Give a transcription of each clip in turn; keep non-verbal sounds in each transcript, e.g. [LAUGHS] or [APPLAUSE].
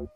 I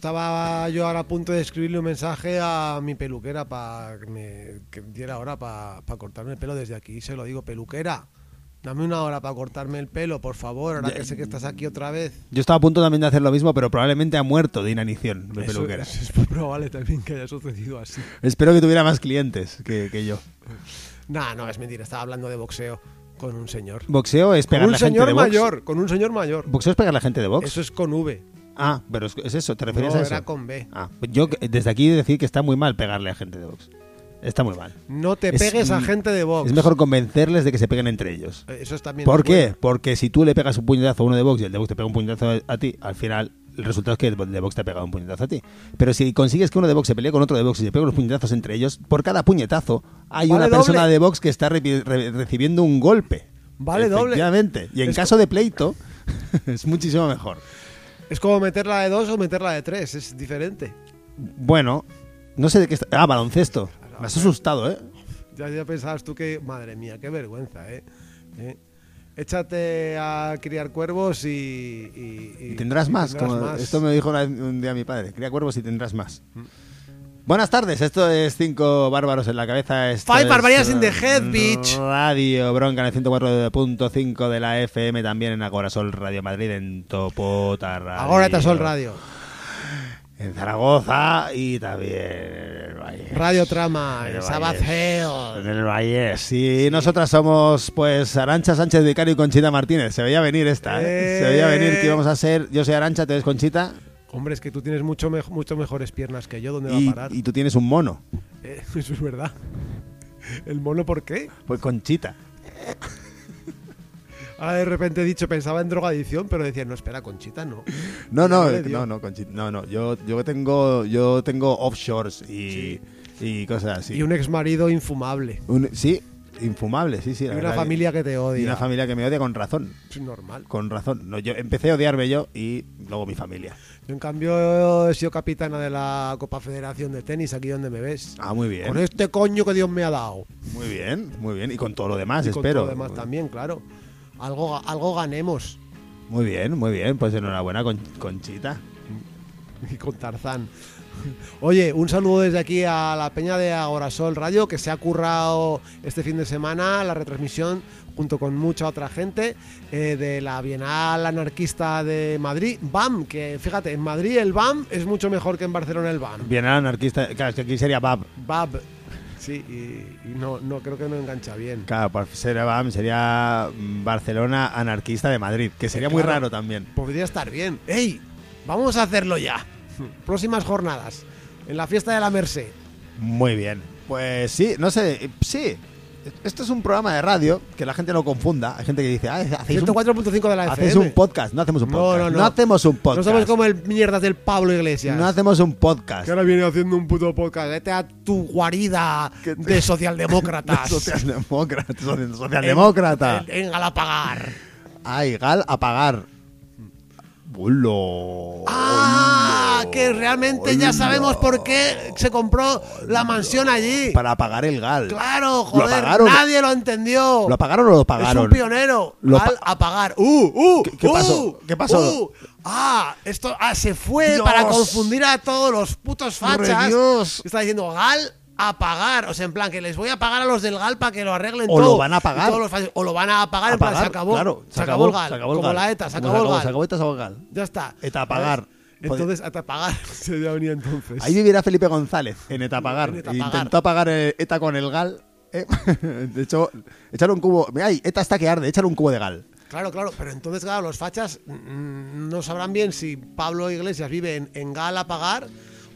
estaba yo ahora a punto de escribirle un mensaje a mi peluquera para que me que diera hora para cortarme el pelo desde aquí. Se lo digo, peluquera, dame una hora para cortarme el pelo, por favor, ahora Ya- que sé que estás aquí otra vez. Yo estaba a punto también de hacer lo mismo, pero probablemente ha muerto de inanición Eso- peluquera. es probable también que haya sucedido así. Espero que tuviera más clientes que, que yo. Nah, no, es mentira, estaba hablando de boxeo con un señor. Boxeo es Con pegarle un a gente señor de box. mayor, con un señor mayor. Boxeo es pegarle a gente de box. Eso es con V. Ah, pero es, es eso, ¿te referías No, a eso? era con B. Ah, yo que- desde aquí decir que está muy mal pegarle a gente de box. Está muy mal. No te Es- pegues a gente de box. Es mejor convencerles de que se peguen entre ellos. Eso es también ¿Por qué? bueno. Porque si tú le pegas un puñetazo a uno de box y el de box te pega un puñetazo a ti, al final el resultado es que el de box te ha pegado un puñetazo a ti. Pero si consigues que uno de box se pelee con otro de box y se peguen los puñetazos entre ellos, por cada puñetazo hay Vale una persona doble. de box que está repi- re- recibiendo un golpe. Vale doble. Y en Es caso de pleito, [LAUGHS] es muchísimo mejor. Es como meterla de dos o meterla de tres, es diferente. Bueno, no sé de qué está. Ah, baloncesto. Me has asustado, ¿eh? Ya, ya pensabas tú que, madre mía, qué vergüenza, ¿eh? ¿Eh? Échate a criar cuervos y... y- tendrás más. tendrás como más. Esto me dijo una vez- un día mi padre. Cría cuervos y tendrás más. Buenas tardes, esto es Cinco Bárbaros en la Cabeza. Esto Five es, Barbarians in the head, bitch. Radio Bronca en el 104.5 de la FM, también en Agorasol Radio Madrid, en Topota Radio. Ahora te Sol Radio. En Zaragoza y también en el Valle. Radio Trama, En. Hill. En el Valle. Sí, nosotras somos, pues, Arancha Sánchez Vicario y Conchita Martínez. Se veía venir esta, ¿eh? Se veía venir que íbamos a ser. Yo soy Arancha, tú eres Conchita. Hombre, es que tú tienes mucho, mej- mucho mejores piernas que yo, ¿dónde va Y, a parar? y tú tienes un mono. Eh, [LAUGHS] eso es verdad. ¿El mono por qué? Pues Conchita. [LAUGHS] Ahora de repente he dicho, pensaba en drogadicción, pero decía, no, espera, Conchita, no. No, no, dio. no, no, Conchita. No, no. Yo, yo tengo, yo tengo offshores y, y cosas así. Y un ex marido infumable. Un- sí, infumable, sí, sí. Y una que- familia que te y odia. una familia que me odia con razón. Es normal. Con razón. No, yo empecé a odiarme yo y luego mi familia. Yo, en cambio, he sido capitana de la Copa Federación de Tenis, aquí donde me ves. Ah, muy bien. Con este coño que Dios me ha dado. Muy bien, muy bien. Y con todo lo demás, y con espero. todo lo demás también, claro. Algo, algo ganemos. Muy bien, muy bien. Pues enhorabuena, con, Conchita. [LAUGHS] Y con Tarzán. [LAUGHS] Oye, un saludo desde aquí a la peña de Agorasol Radio que se ha currado este fin de semana la retransmisión junto con mucha otra gente eh, de la Bienal Anarquista de Madrid, BAM, que fíjate, en Madrid el BAM es mucho mejor que en Barcelona el BAM. Bien al anarquista. Claro, es que aquí sería Bab. BAB, sí, y, y no, no creo que no engancha bien. Claro, pues sería Bab, sería mm, Barcelona anarquista de Madrid, que sería muy raro también. Podría estar bien. ¡Ey! Vamos a hacerlo ya. Próximas jornadas. En la fiesta de la Merced. Muy bien. Pues sí, no sé, sí. Esto es un programa de radio, que la gente no confunda. Hay gente que dice, ah, hacéis un, 104.5 de la hacéis FM. un podcast. No hacemos un No, podcast. no, no. hacemos un No podcast. somos como el mierdas del Pablo Iglesias. No hacemos un podcast. Que ahora viene haciendo un puto podcast. Vete a tu guarida Que te- de socialdemócratas. [LAUGHS] Socialdemócrata. soci- Socialdemócrata. En, en Galapagar. Ay, Gal, a ¡Ah! Que realmente ya sabemos por qué se compró la mansión allí. Para pagar el gal. Claro, joder, apagaron? nadie lo entendió. ¿Lo apagaron o lo Es pagaron? un pionero. Lo Al pa- apagar. ¡Uh! ¡Uh! ¿Qué- qué uh, pasó? ¿Qué pasó? uh. ah, esto ah, se fue Dios. para confundir a todos los putos fachas. Dios. Está diciendo Gal a pagar. O sea, en plan, que les voy a pagar a los del Gal para que lo arreglen O todo. lo van a pagar. Los o lo van a pagar. en plan, se acabó. claro, se, acabó el Gal. se acabó el como gal. la ETA, se Como acabó el Gal. Se acabó ETA, se acabó el gal. Ya está. ETA a pagar. [LAUGHS] Entonces, a pagar [LAUGHS] se ya venía entonces. Ahí vivirá Felipe González en Etapagar. En Etapagar. Intentó apagar ETA con el gal. eh. [LAUGHS] De hecho, echar un cubo. Mira, ahí, ETA está que arde, echar un cubo de gal. Claro, claro, pero entonces, claro, los fachas mm, no sabrán bien si Pablo Iglesias vive en, en Gal a pagar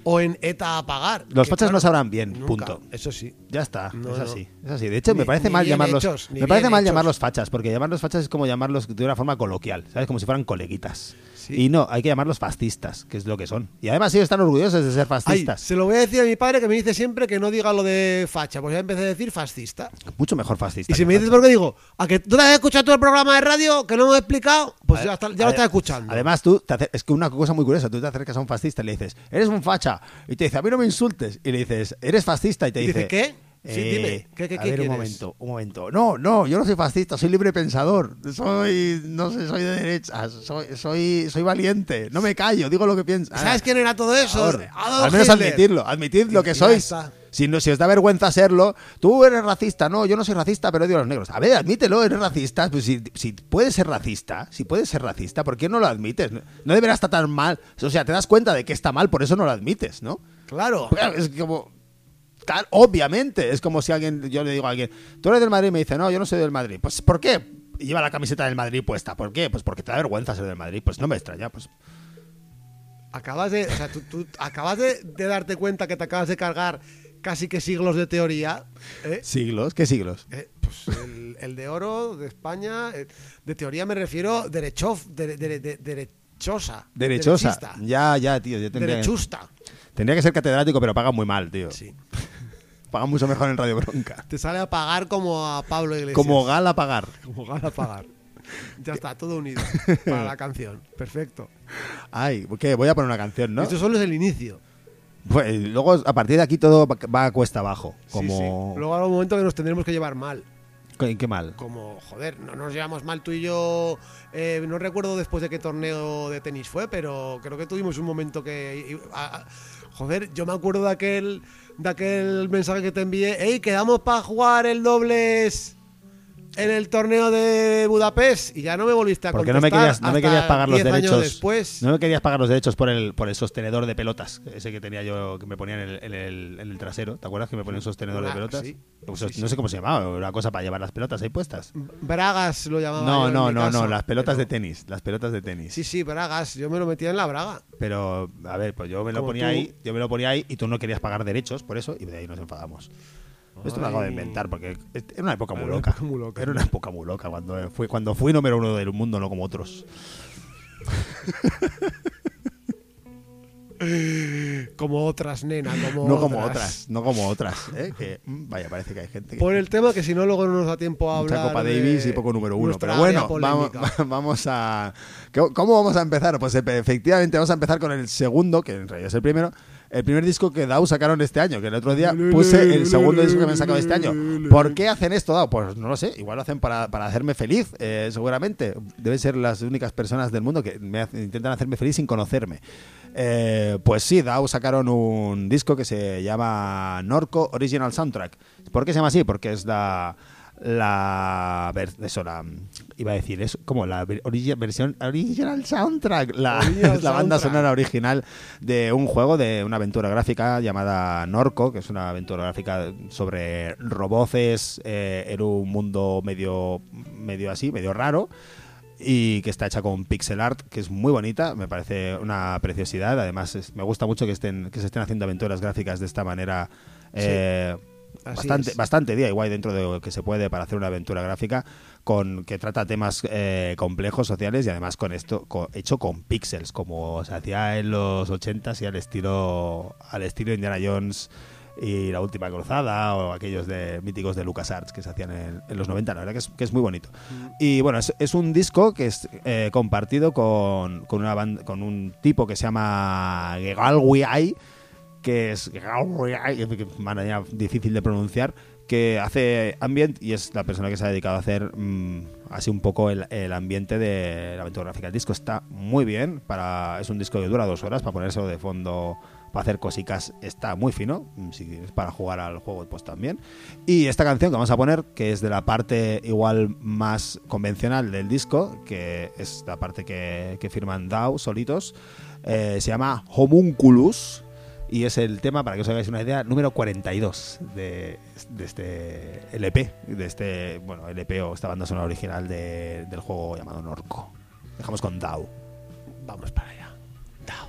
o en ETA a pagar. Los fachas claro, no sabrán bien, nunca, punto. Eso sí. Ya está, No, es no. así, es así. De hecho, Ni- me parece mal llamarlos. hechos, me parece mal hechos. llamarlos fachas, porque llamarlos fachas es como llamarlos de una forma coloquial, ¿sabes? Como si fueran coleguitas. Sí. Y no, hay que llamarlos fascistas, que es lo que son. Y además ellos están orgullosos de ser Ay, fascistas. se lo voy a decir a mi padre que me dice siempre que no diga lo de facha, pues ya empecé a decir fascista. Mucho mejor fascista. Y si me dices facha. por qué digo, ¿a que tú te has escuchado todo el programa de radio que no me he explicado? Pues ya, está- ya lo estás escuchando. Además, tú, te es que una cosa muy curiosa, tú te acercas a un fascista y le dices, eres un facha, y te dice, a mí no me insultes, y le dices, eres fascista, y te dice, dice, ¿qué? Sí, "Eh, dime, ¿qué- qué- a qué ver, un quieres?". momento, un momento. No, no, yo no soy fascista, soy libre pensador, soy, no sé, soy de derecha, soy, soy, soy valiente, no me callo, digo lo que pienso. ¿Sabes quién era todo eso? Al menos Hitler. admitirlo, admitid lo que sois. está. Si, no, si os da vergüenza serlo, tú eres racista. No, yo no soy racista, pero odio a los negros. A ver, admítelo, eres racista. Pues si, si puedes ser racista, si puedes ser racista, ¿por qué no lo admites? No, no deberá estar tan mal. O sea, te das cuenta de que está mal, por eso no lo admites, ¿no? Claro. Es como. Obviamente, es como si alguien, yo le digo a alguien, tú eres del Madrid y me dice, no, yo no soy del Madrid. Pues, ¿por qué? Lleva la camiseta del Madrid puesta. ¿Por qué? Pues porque te da vergüenza ser del Madrid. Pues no me extraña. Pues Acabas de, o sea, tú, tú acabas de, de darte cuenta que te acabas de cargar casi que siglos de teoría. ¿eh? siglos, ¿qué siglos? Eh, pues el, el de oro de España, eh, de teoría me refiero derechof, de, de- de- derechosa. Derechosa. derechista, Ya, ya, tío. Yo tendría, derechusta. tendría que ser catedrático, pero pagan muy mal, tío. Sí. [LAUGHS] Pagan mucho mejor en Radio Bronca. Te sale a pagar como a Pablo Iglesias. Como gal a pagar. Como gana a pagar. Ya está, todo unido [LAUGHS] para la canción. Perfecto. Ay, ¿qué? Voy a poner una canción, ¿no? Esto solo es el inicio. Pues, luego, a partir de aquí, todo va- a cuesta abajo. Como... sí. Luego habrá un momento que nos tendremos que llevar mal. ¿Qué, qué mal? Como, joder, no nos llevamos mal tú y yo. eh, no recuerdo después de qué torneo de tenis fue, pero creo que tuvimos un momento que. joder, yo me acuerdo de aquel, de aquel mensaje que te envié. ¡Ey, quedamos para jugar el dobles en el torneo de Budapest! Y ya no me volviste a Porque no me querías, no me querías pagar los 10 años derechos. después. No me querías pagar los derechos por el, por el sostenedor de pelotas. Ese que tenía yo, que me ponía en el, en el, en el trasero. ¿Te acuerdas que me ponía un sostenedor de Ah, pelotas? sí. Pues, Sí, sí. No sé cómo se llamaba, una cosa para llevar las pelotas ahí puestas. Bragas lo llamaba. No, yo en no, mi no, caso, no, las pelotas pero- de tenis. Las pelotas de tenis. Sí, sí, Bragas. Yo me lo metía en la braga. Pero, a ver, pues yo me lo Como ponía tú. ahí, yo me lo ponía ahí y tú no querías pagar derechos por eso y de ahí nos enfadamos. Esto lo acabo de inventar porque era una época muy Era loca. época muy loca, Era una época muy loca cuando fui, cuando fui número uno del mundo, no como otros. [LAUGHS] Como otras, nena. Como no como otras. otras, no como otras. ¿eh? Que, mm, vaya, parece que hay gente que... Por el tema que si no luego no nos da tiempo a Mucha hablar. Copa de Davis y poco número uno. Pero bueno, vamos, [LAUGHS] vamos a. ¿Cómo vamos a empezar? Pues efe- efectivamente vamos a empezar con el segundo, que en realidad es el primero. El primer disco que DAO sacaron este año, que el otro día puse el segundo disco que me han sacado este año. ¿Por qué hacen esto, DAO? Pues no lo sé, igual lo hacen para, para hacerme feliz, eh, seguramente. Deben ser las únicas personas del mundo que me intentan hacerme feliz sin conocerme. Eh, pues sí, DAO sacaron un disco que se llama Norco Original Soundtrack. ¿Por qué se llama así? Porque es la la ver- eso la iba a decir es como la origi- versión original soundtrack la, Original [LAUGHS] banda sonora original de un juego de una aventura gráfica llamada Norco que es una aventura gráfica sobre roboces eh, en un mundo medio medio así medio raro y que está hecha con pixel art, que es muy bonita, me parece una preciosidad. Además, es- me gusta mucho que estén que se estén haciendo aventuras gráficas de esta manera. eh, Así bastante, es. bastante DIY dentro de lo que se puede para hacer una aventura gráfica con que trata temas eh, complejos sociales y además con esto co- hecho con píxeles como se hacía en los 80 y al estilo al estilo Indiana Jones y La Última Cruzada o aquellos de míticos de LucasArts que se hacían en, en los 90, la verdad que es, que es muy bonito. Y bueno, es, es un disco que es eh, compartido con, con, una con un tipo que se llama Gegalwiai, que es manera difícil de pronunciar, que hace ambient y es la persona que se ha dedicado a hacer mm, así un poco el, ambiente de la aventura gráfica. El disco está muy bien, para es un disco que dura dos horas, para ponérselo de fondo, para hacer cosicas, está muy fino, mm, si es para jugar al juego pues también. Y esta canción que vamos a poner, que es de la parte igual más convencional del disco, que es la parte que, que firman DAO solitos, eh, se llama Homunculus y es el tema, para que os hagáis una idea, número 42 de, de este LP, de este, bueno, LP o esta banda sonora original de- del juego llamado Norco. Dejamos con DAO. Vamos para allá. Dao,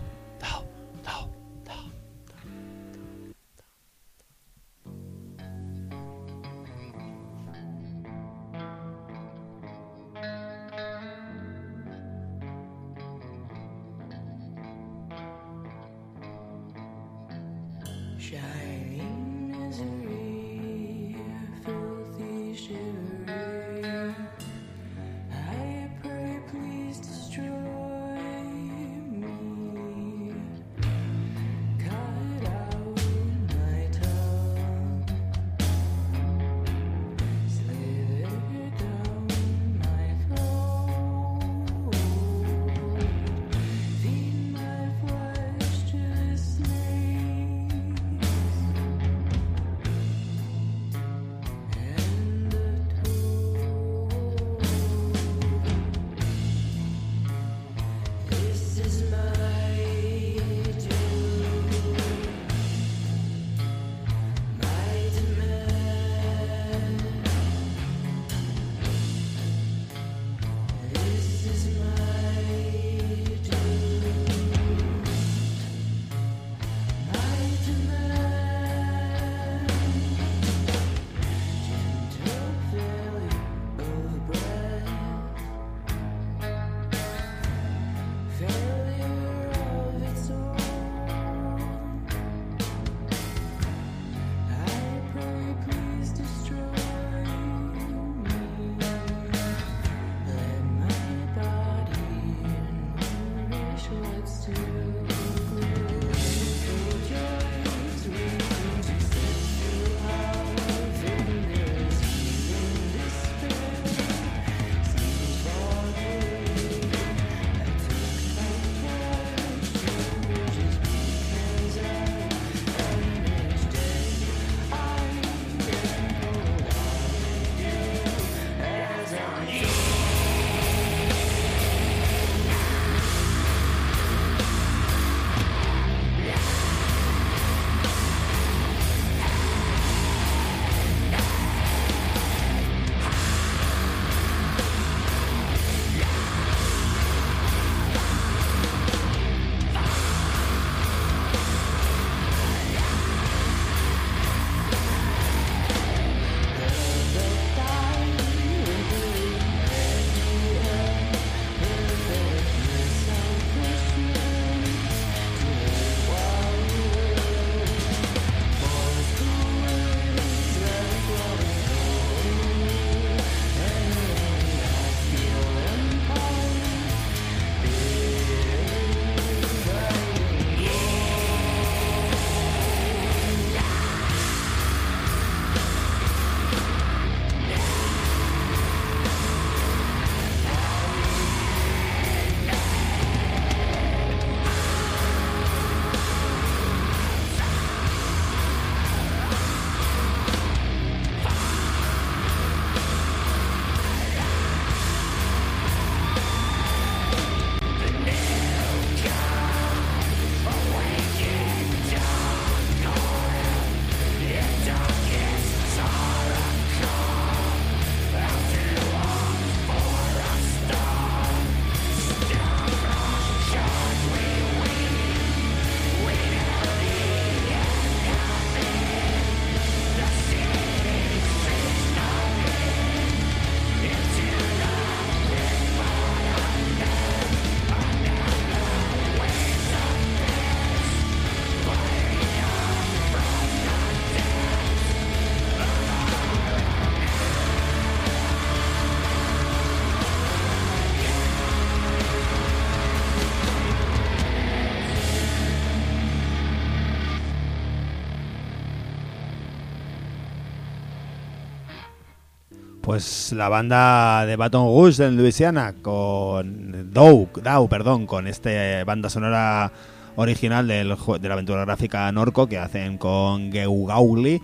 Pues la banda de Baton Rouge en Luisiana con Dow, Dow, perdón, con esta banda sonora original del, de la aventura gráfica Norco que hacen con Geu Gauli.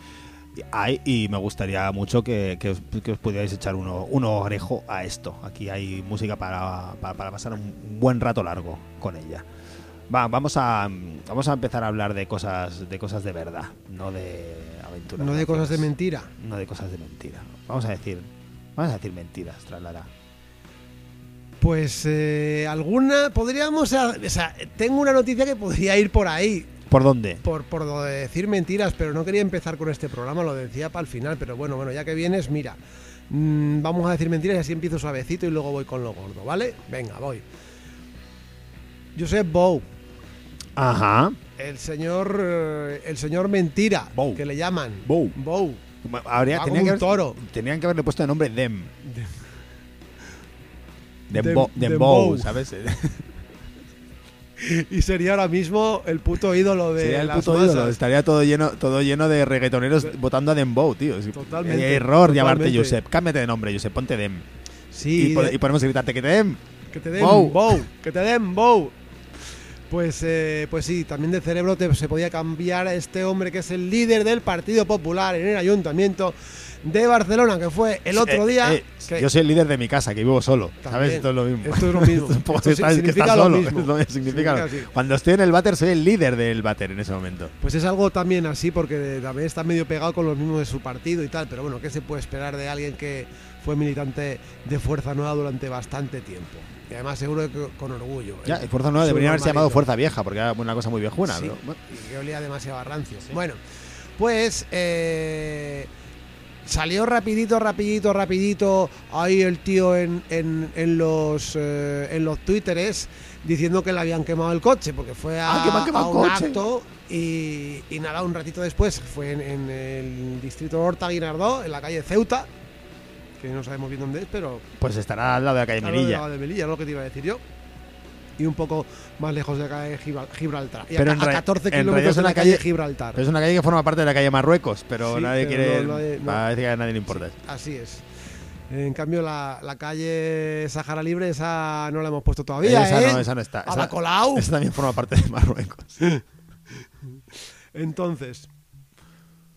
Ay, y me gustaría mucho que, que os, que os pudierais echar uno, uno orejo a esto. Aquí hay música para, para, para pasar un buen rato largo con ella. Va, vamos a vamos a empezar a hablar de cosas de cosas de verdad, no de aventuras. No de cosas de mentira. No de cosas de mentira. Vamos a decir, vamos a decir mentiras, traslada. Pues eh, alguna podríamos, o sea, tengo una noticia que podría ir por ahí, ¿Por dónde? por, por decir mentiras, pero no quería empezar con este programa, lo decía para el final, pero bueno, bueno, ya que vienes, mira, mm, vamos a decir mentiras y así empiezo suavecito y luego voy con lo gordo, ¿vale? Venga, voy. Josep Bou, Ajá. el señor, eh, el señor mentira, Bou. que le llaman. Bou. Bou. Habría, como que un haber- toro. tenían que haberle puesto el nombre Dem. [LAUGHS] Dem-. Dembow, ¿sabes? [LAUGHS] Y sería ahora mismo el puto ídolo de Sería el las puto masas. ídolo. Estaría todo lleno, todo lleno de reggaetoneros votando a Dembow, tío. Totalmente, Error llamarte. Josep. Cámbiate de nombre, Josep. Ponte Dem. Sí, y, de- y podemos gritarte que te Dem. Que te den Bow. bow. que te den bow. Pues, eh, pues sí, también de cerebro te- se podía cambiar a este hombre que es el líder del Partido Popular en el Ayuntamiento de Barcelona, que fue el otro Eh, día. eh, que- Yo soy el líder de mi casa, que vivo solo. ¿Sabes? Esto es lo mismo. Esto es lo [LAUGHS] Esto significa lo solo. mismo. [LAUGHS] Es significa. Significa. Cuando estoy en el váter, soy el líder del váter en ese momento. Pues es algo también así, porque también está medio pegado con los mismos de su partido y tal. Pero bueno, ¿qué se puede esperar de alguien que fue militante de Fuerza Nueva durante bastante tiempo? Y además, seguro que con orgullo. Ya, ¿eh? y Fuerza Nueva debería haberse llamado. Fuerza Vieja, porque era una cosa muy viejuna. Sí, pero, bueno. y que olía demasiado a rancio. Bueno, pues eh, salió rapidito, rapidito, rapidito ahí el tío en, en, en los eh, en los twitteres diciendo que le habían quemado el coche porque fue a, Ah, a el un coche. acto y, y nada, un ratito después fue en, en el distrito Horta Guinardó, en la calle Ceuta, que no sabemos bien dónde es, pero Pues estará al lado de la calle al lado de Melilla. la Melilla, es lo que te iba a decir yo. Y un poco más lejos de de Gibral- Gibraltar. Y Pero a, en a re- 14 en kilómetros de la calle, calle- Gibraltar. Es una calle que forma parte de la calle Marruecos, pero Sí, nadie pero quiere. no- nadie- no. Parece que a nadie le importa. Así es. En cambio, la, la calle Sahara Libre, esa no la hemos puesto todavía. esa, ¿eh? no, esa no está. A Esa, la Colau. esa también forma parte de Marruecos. [LAUGHS] Entonces,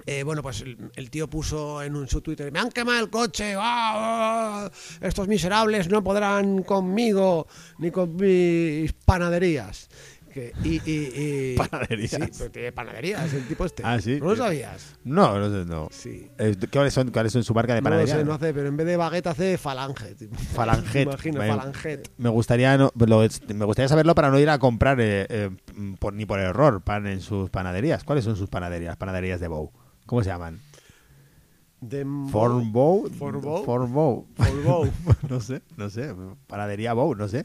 eh, bueno, pues el, el tío puso en un, su Twitter, me han quemado el coche, ¡ah, ah! estos miserables no podrán conmigo ni con mis panaderías. Que, y, y- y- [LAUGHS] Panaderías. Sí, pero tiene panaderías el tipo este. Ah, sí. ¿No lo sabías? No, no sé, no. Sí. Eh, ¿Cuáles son, ¿Cuáles son su marca de No lo panadería? sé, no hace, pero en vez de baguette hace falange. Falanget. [LAUGHS] Imagino, Me- falanget. Me gustaría, no- lo- me gustaría saberlo para no ir a comprar eh, eh, por, ni por error pan en sus panaderías. ¿Cuáles son sus panaderías? Panaderías de Bow. ¿Cómo se llaman? Forbow. Forbow. [LAUGHS] no sé, no sé. Panadería Bow, no sé.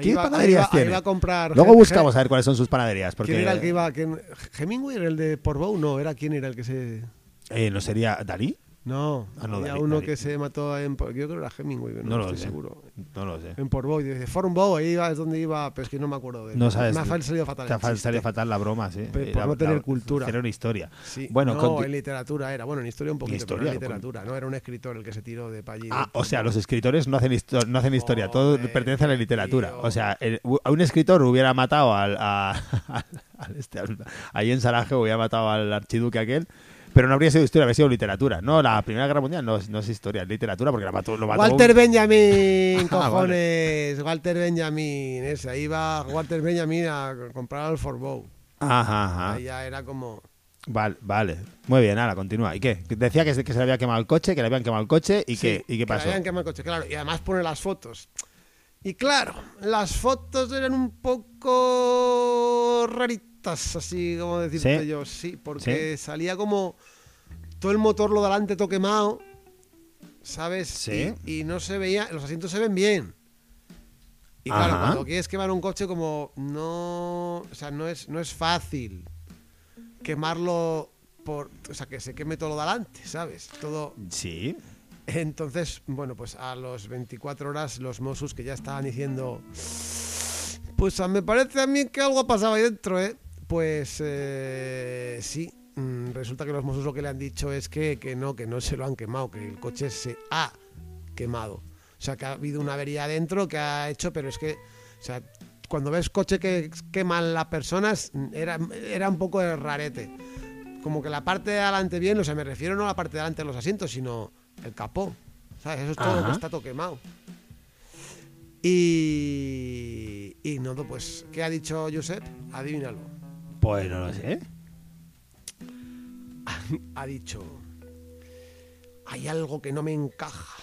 ¿Qué iba- panaderías iba- tiene? a comprar. Luego buscamos a ver cuáles son sus panaderías. Porque ¿Quién era el que iba? quién- ¿Hemingway era el de Portbou? No, era quién era el que se. eh, ¿No sería Dalí? No, Ah, no, había David, uno David. que se mató en. Por- Yo creo que era Hemingway, pero no, No lo estoy sé. seguro. No lo sé. En Portbou, y dice Forumbow, ahí iba, es donde iba, pero es que no me acuerdo de él. No sabes. Me ha salido fatal. Te ha salido fatal la broma, sí. Pe- Eh, por la- no tener la- cultura. Cero en historia. Sí, Bueno, no, en literatura era. Bueno, en historia un poquito, historia, pero en literatura. No era un escritor el que se tiró de pa' allí. Ah, o sea, los escritores no hacen, histo- no hacen historia, todo pertenece a la literatura. tío. O sea, el- a un escritor hubiera matado al, a- al- [LAUGHS] al este, al- ahí en Sarajevo hubiera matado al archiduque aquel, pero no habría sido historia, habría sido literatura. No, la Primera Guerra Mundial no, es- no es historia, es literatura porque la mató, lo mató Walter un- Benjamin, [LAUGHS] Ah, cojones. Walter Benjamin, ese. Ahí iba Walter Benjamin a comprar al Forbow. Ajá, ajá. Ahí ya era como. Vale, vale. Muy bien, ahora continúa. ¿Y qué? Decía que se, que se le había quemado el coche, que le habían quemado el coche y, Sí, qué, ¿y qué que le pasó? habían quemado el coche, claro. Y además pone las fotos. Y claro, las fotos eran un poco raritas, así como decirte ¿Sí? yo. Sí, porque salía como todo el motor lo delante todo quemado, ¿sabes? Sí. Y, y no se veía, los asientos se ven bien. Y claro, cuando quieres quemar un coche como no, o sea, no es no es fácil quemarlo por, o sea, que se queme todo lo delante, ¿sabes? Todo Sí. entonces, bueno, pues a los 24 horas los Mossos que ya estaban diciendo, pues a- me parece a mí que algo pasaba ahí dentro, ¿eh? Pues eh, sí, mm, resulta que los Mossos lo que le han dicho es que, que no, que no se lo han quemado, que el coche se ha quemado. O sea, que ha habido una avería dentro que ha hecho, pero es que, o sea, cuando ves coche que queman las personas, mm, era, era un poco de rarete. Como que la parte de adelante bien, o sea, me refiero no a la parte de adelante de los asientos, sino el capó. ¿Sabes? Eso es todo lo Ajá. que está todo quemado. Y. Y no, pues, ¿qué ha dicho Josep? Adivínalo. Pues no lo sé. Ha dicho. Hay algo que no me encaja.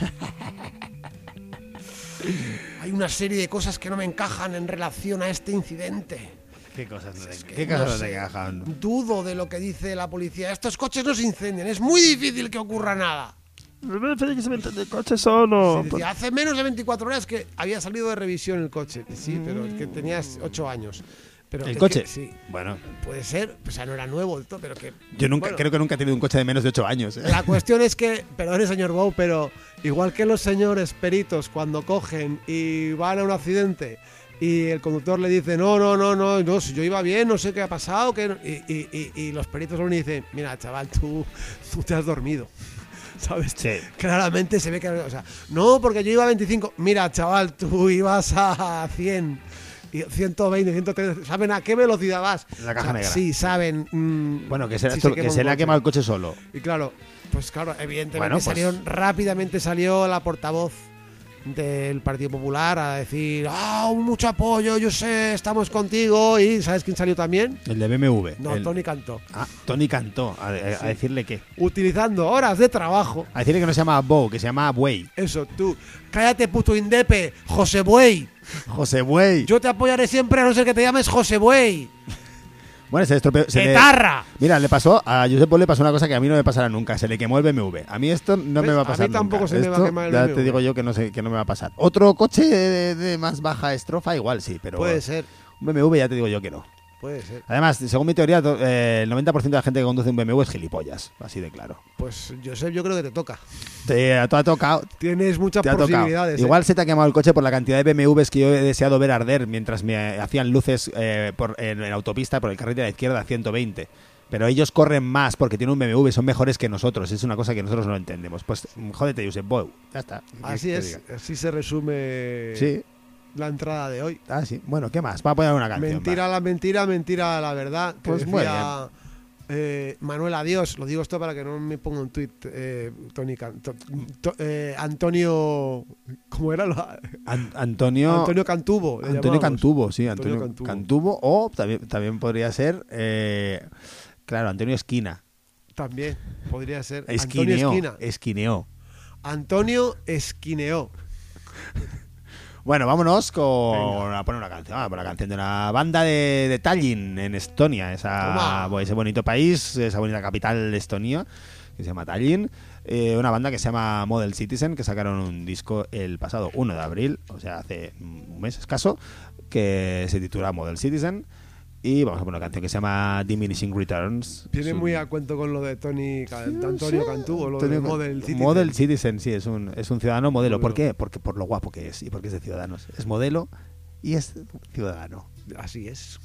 [LAUGHS] Hay una serie de cosas que no me encajan en relación a este incidente. ¿Qué cosas no Es que ¿qué no cosas no sé. te encajan? Dudo de lo que dice la policía. Estos coches no se incendian. Es muy difícil que ocurra nada. de coche solo. Sí, decía, hace menos de 24 horas que había salido de revisión el coche. Sí, pero es que tenías 8 años. Pero ¿El coche? que- sí. Bueno, Puede ser. O sea, no era nuevo pero que. yo nunca, bueno, creo que nunca he tenido un coche de menos de 8 años. ¿eh? La cuestión es que, perdone señor Bow, pero igual que los señores peritos cuando cogen y van a un accidente y el conductor le dice, no, no, no, no, no, si yo iba bien, no sé qué ha pasado, que no-". y, y- y- y los peritos lo dicen, mira, chaval, tú, tú te has dormido. [LAUGHS] ¿Sabes? Sí. Claramente se ve que... O sea, no, porque yo iba a 25. Mira, chaval, tú ibas a 100. Y 120, 130. ¿Saben a qué velocidad vas? La caja negra. Sí, saben. mm, Bueno, que se, si que le ha quemado el coche solo. Y claro, pues claro, evidentemente Bueno, pues- salieron, rápidamente salió la portavoz del Partido Popular a decir, ah, mucho apoyo, yo sé, estamos contigo. Y ¿sabes quién salió también? El de BMW. No, el- Tony Cantó. Ah, Tony cantó. A, decirle que. Utilizando horas de trabajo. A decirle que no se llama Bow, que se llama Buey. Eso, tú, cállate puto indepe, José Buey. José Buey. Yo te apoyaré siempre a no ser que te llames José Buey. Bueno, se estropeó. se le-. Mira, le pasó a Josep Paul le pasó una cosa que a mí no me pasará nunca. Se le quemó el BMW. A mí esto no me va a A mí pasar. tampoco nunca. se me va a quemar el ya BMW. te digo yo que no sé que no me va a pasar. Otro coche de, de más baja estrofa, igual sí, pero Puede ser, un BMW ya te digo yo que no. Puede ser. Además, según mi teoría, eh, el 90% de la gente que conduce un BMW es gilipollas, así de claro. Pues, Josep, yo creo que te toca. Te, te ha tocado. Tienes muchas Te posibilidades. ¿eh? Igual se te ha quemado el coche por la cantidad de BMWs que yo he deseado ver arder mientras me hacían luces eh, por, en, en autopista por el carril de la izquierda a 120. Pero ellos corren más porque tienen un BMW, son mejores que nosotros. Es una cosa que nosotros no entendemos. Pues jódete, Josep Bow. Ya está. Así ¿Qué es, así se resume? Sí. La entrada de hoy. Ah, sí. Bueno, ¿qué más? Va a poner una canción. Mentira va. la mentira, mentira la verdad. Que Pues muy decía, eh, Manuel Adiós, lo digo esto para que no me ponga un tuit, eh, Tony to- to- eh, Antonio, ¿cómo era? An- Antonio. Antonio Cantubo. Antonio. Cantubo, sí, Antonio Antonio, Cantubo. Cantubo. O también, también podría ser. eh, claro, Antonio Esquina. También, podría ser. Antonio Esquineó. Esquina. Esquineó. Antonio Esquineó. Bueno, vámonos con Venga. a poner una canción, a poner una canción de una banda de, de Tallinn en Estonia, esa, Toma. bo- ese bonito país, esa bonita capital de Estonia que se llama Tallinn, Eh, una banda que se llama Model Citizen que sacaron un disco el pasado 1 de abril, o sea hace un mes escaso, que se titula Model Citizen y vamos a poner una canción que se llama Diminishing Returns. Un- muy a cuento con lo de Tony Antonio Cantubo, lo Antonio de Model Citizen. Model Citizen, sí, es un, es un ciudadano modelo. ¿Por Modelo. qué? Porque por lo guapo que es y porque es de Ciudadanos. Es modelo y es ciudadano. Así es.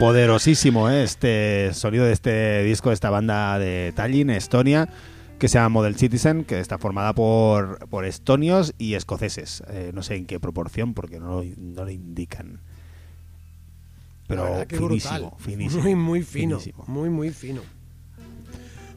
Poderosísimo ¿eh? este sonido de este disco de esta banda de Tallinn, Estonia, que se llama Model Citizen, que está formada por, por estonios y escoceses. Eh, no sé en qué proporción, porque no, lo- no lo indican. Pero finísimo, finísimo. Muy, muy fino. finísimo. Muy, muy fino.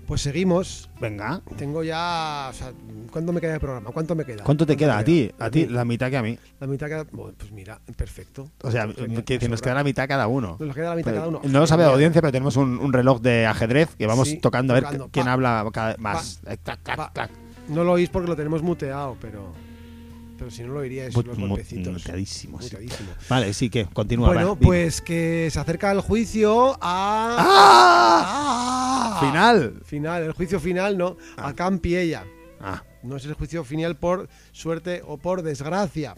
Pues seguimos. Venga, Tengo ya. O sea, ¿cuánto me queda de programa? ¿Cuánto me queda? ¿cuánto te queda a ti? A ti, la mitad que a mí. La mitad queda. Bueno, pues mira, perfecto. O sea, Perfecto, que, que nos queda la mitad cada uno. Nos queda la mitad Pero cada uno. No lo sabe la audiencia, pero tenemos un, un reloj de ajedrez que vamos Sí, tocando a ver tocando. quién Pa. habla cada- más. Eh, Pa. clac. No lo oís porque lo tenemos muteado, pero. Pero si no lo oiríais Mut- los golpecitos. sí. Muteadísimo. Vale, sí que continúa. Bueno, va, pues que se acerca el juicio a. ¡Ah! ¡Ah! Final. Final, el juicio final, ¿no? Ah. A Campiella. Ah, No es el juicio final por suerte o por desgracia.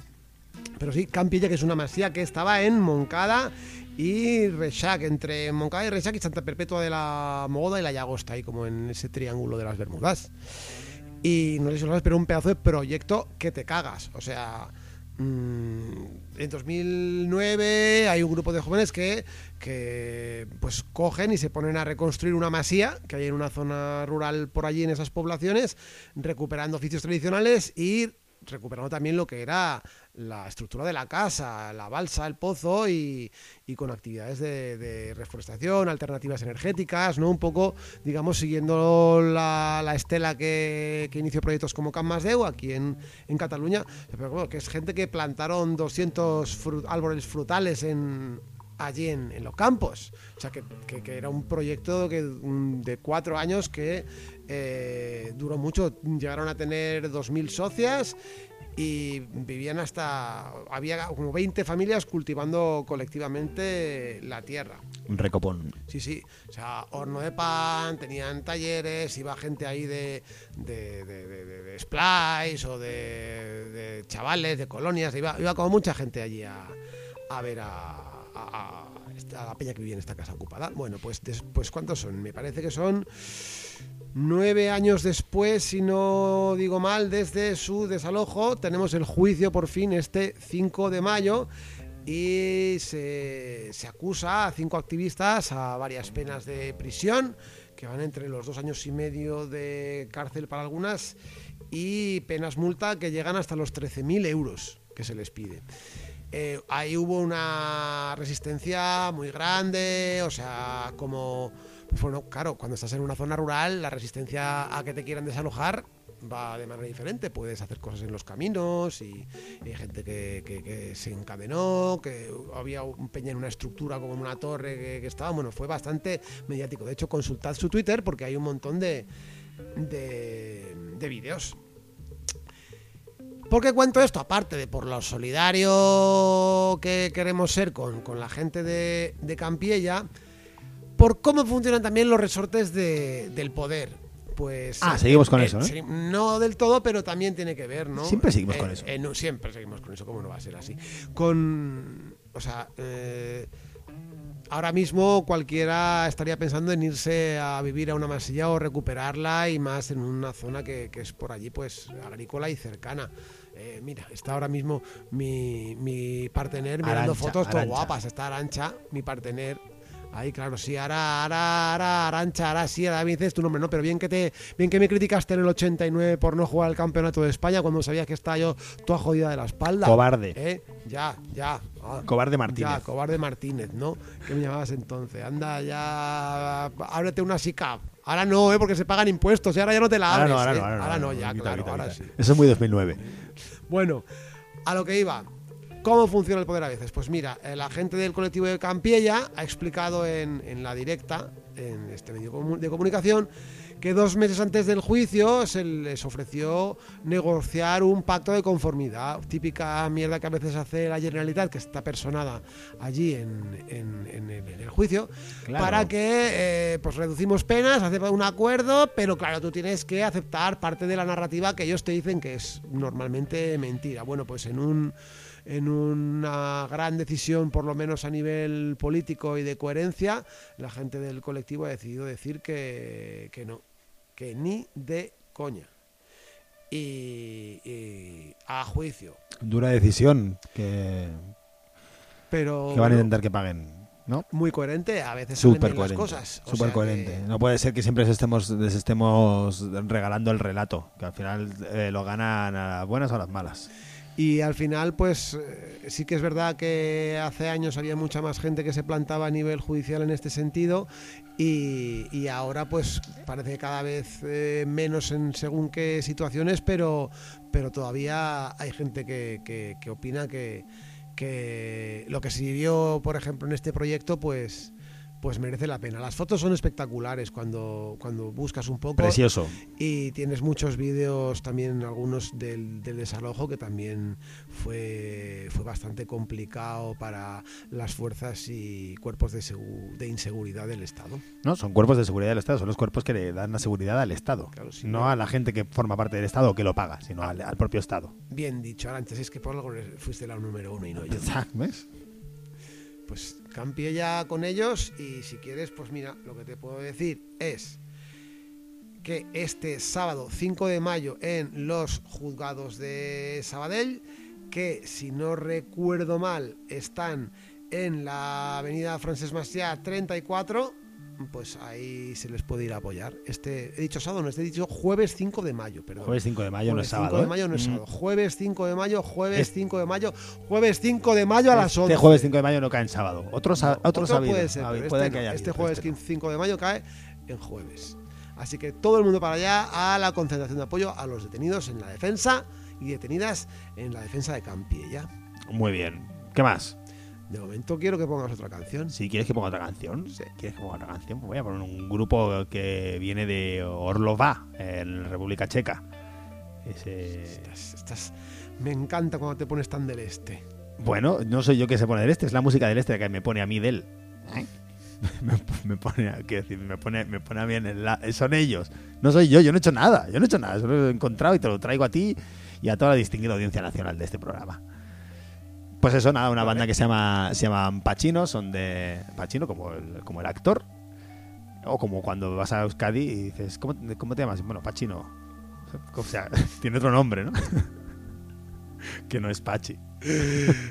Pero sí, Campiella, que es una masía que estaba en Moncada y Rechac, entre Moncada y Rechac y Santa Perpetua de la Mogoda y la Llagosta, ahí como en ese triángulo de las Bermudas. Y no sé si lo sabes, pero un pedazo de proyecto que te cagas. O sea, mm, en 2009 hay un grupo de jóvenes que, que pues cogen y se ponen a reconstruir una masía que hay en una zona rural por allí en esas poblaciones, recuperando oficios tradicionales y recuperando también lo que era la estructura de la casa, la balsa, el pozo y, y con actividades de, reforestación, alternativas energéticas, ¿no? Un poco, digamos, siguiendo la, la estela que, que inició proyectos como Can Masdeu aquí en, en Cataluña, pero que es gente que plantaron 200 fru- árboles frutales allí en, en los campos. O sea, que, que- era un proyecto que, de cuatro años que eh, duró mucho. Llegaron a tener 2.000 socias y vivían hasta... Había como 20 familias cultivando colectivamente la tierra. un recopón. Sí, sí. O sea, horno de pan, tenían talleres, iba gente ahí de, de, de, de- de- Splice o de, de chavales, de colonias. Iba, iba como mucha gente allí a, a ver a, a- la peña que vivía en esta casa ocupada. Bueno, pues después, ¿cuántos son? Me parece que son nueve años después, si no digo mal, desde su desalojo. Tenemos el juicio por fin este 5 de mayo y se, se acusa a cinco activistas a varias penas de prisión que van entre los dos años y medio de cárcel para algunas y penas multa que llegan hasta los 13.000 euros que se les pide. Eh, ahí hubo una resistencia muy grande, o sea, como, bueno, claro, cuando estás en una zona rural, la resistencia a que te quieran desalojar va de manera diferente. Puedes hacer cosas en los caminos y, hay gente que, se encadenó, que había un peña en una estructura como una torre que, estaba. Bueno, fue bastante mediático. De hecho, consultad su Twitter porque hay un montón de, de, de vídeos. ¿Por qué cuento esto? Aparte de por lo solidario que queremos ser con, con la gente de, de Campiella, por cómo funcionan también los resortes de- del poder. Pues, Ah, seguimos con eh, eso, ¿no? sí, no del todo, pero también tiene que ver, ¿no? Siempre seguimos Eh, con eso. eh, no, siempre seguimos con eso, ¿cómo no va a ser así? Con. O sea, eh, ahora mismo cualquiera estaría pensando en irse a vivir a una masilla o recuperarla y más en una zona que, que es por allí, pues agrícola y cercana. Eh, mira, está ahora mismo mi, mi partener mirando fotos todo guapas. Está Arancha, mi partener. Ahí, claro, sí, ahora, ahora, ahora, Arancha, ahora sí, ahora dices tu nombre, ¿no? Pero bien que te, bien que me criticaste en el 89 por no jugar al campeonato de España cuando sabías que estaba yo toda jodida de la espalda. Cobarde. ¿Eh? Ya, ya. Ah, Cobarde Martínez. Ya, cobarde Martínez, ¿no? ¿Qué me llamabas entonces? Anda, ya. Ábrete una SICAP. Ahora no, ¿eh? Porque se pagan impuestos y ahora ya no te la Ahora abres. no, ahora ¿eh? no, ahora no. Ahora no, ahora ya, quita, claro, quita, ahora quita. sí. Eso es muy 2009. Bueno, a lo que iba. ¿Cómo funciona el poder a veces? Pues mira, la gente del colectivo de Campiella ha explicado en, en la directa, en este medio de comunicación, que dos meses antes del juicio se les ofreció negociar un pacto de conformidad, típica mierda que a veces hace la Generalitat, que está personada allí en, en- en el, en el juicio, Claro. para que eh, pues reducimos penas, hacemos un acuerdo, pero claro, tú tienes que aceptar parte de la narrativa que ellos te dicen que es normalmente mentira. Bueno, pues en un en una gran decisión, por lo menos a nivel político y de coherencia, la gente del colectivo ha decidido decir que, que no, que ni de coña. Y, y a juicio. Dura decisión que, Pero que van a intentar que paguen. ¿no? muy coherente, a veces Súper bien las coherente. cosas. Súper coherente. que- No puede ser que siempre les estemos, les estemos regalando el relato, que al final eh, lo ganan a las buenas o a las malas. Y al final, pues eh, sí que es verdad que hace años había mucha más gente que se plantaba a nivel judicial en este sentido y, y ahora pues parece cada vez eh, menos en según qué situaciones, pero, pero todavía hay gente que, que- que opina que, que lo que se vivió, por ejemplo, en este proyecto, pues pues merece la pena. Las fotos son espectaculares cuando, cuando buscas un poco. Precioso. Y tienes muchos vídeos también, algunos del, del desalojo, que también fue, fue bastante complicado para las fuerzas y cuerpos de, de inseguridad del Estado. ¿no? Son cuerpos de seguridad del Estado, son los cuerpos que le dan la seguridad al Estado. Claro, sí, no ¿no? a la gente que forma parte del Estado o que lo paga, sino al, al propio Estado. Bien dicho, ahora antes es que por algo fuiste la número uno y no yo. [LAUGHS] ¿Ves? Pues cambié ya con ellos y si quieres, pues mira, lo que te puedo decir es que este sábado 5 de mayo en los juzgados de Sabadell, que si no recuerdo mal están en la avenida Francesc Macià 34, pues ahí se les puede ir a apoyar. Este, he dicho sábado, no, este he dicho jueves 5 de mayo, perdón. Jueves 5 de mayo no es Jueves 5 sábado. de ¿eh? mayo no es Mm. sábado. Jueves 5 de mayo, jueves Es- 5 de mayo, jueves 5 de mayo a las 11. Este jueves 5 de mayo no cae en sábado. Otros, ha- No, otro ha habido. puede ser, Ha habido- pero puede este, que no. haya Este habido, jueves pero este 5 de mayo cae en jueves. Así que todo el mundo para allá a la concentración de apoyo a los detenidos en la defensa y detenidas en la defensa de Campiella. no. Muy bien. ¿Qué más? De momento quiero que pongas otra canción. Si quieres que ponga otra canción, si quieres que ponga otra canción, pues voy a poner un grupo que viene de Orlova, en República Checa. Ese... Estás- estás- me encanta cuando te pones tan del este. Bueno, no soy yo que se pone del este, es la música del este que me pone a mí del. [LAUGHS] me, me pone, a- quiero decir, me pone, me pone a mí en el la- son ellos. No soy yo, yo no he hecho nada, yo no he hecho nada, solo lo he encontrado y te lo traigo a ti y a toda la distinguida audiencia nacional de este programa. Pues eso, nada, una banda que se llama se llaman Pachino, son de Pachino como el, como el actor. O como cuando vas a Euskadi y dices, ¿cómo, cómo te llamas? Bueno, Pachino. O sea, [LAUGHS] tiene otro nombre, ¿no? [LAUGHS] que no es Pachi.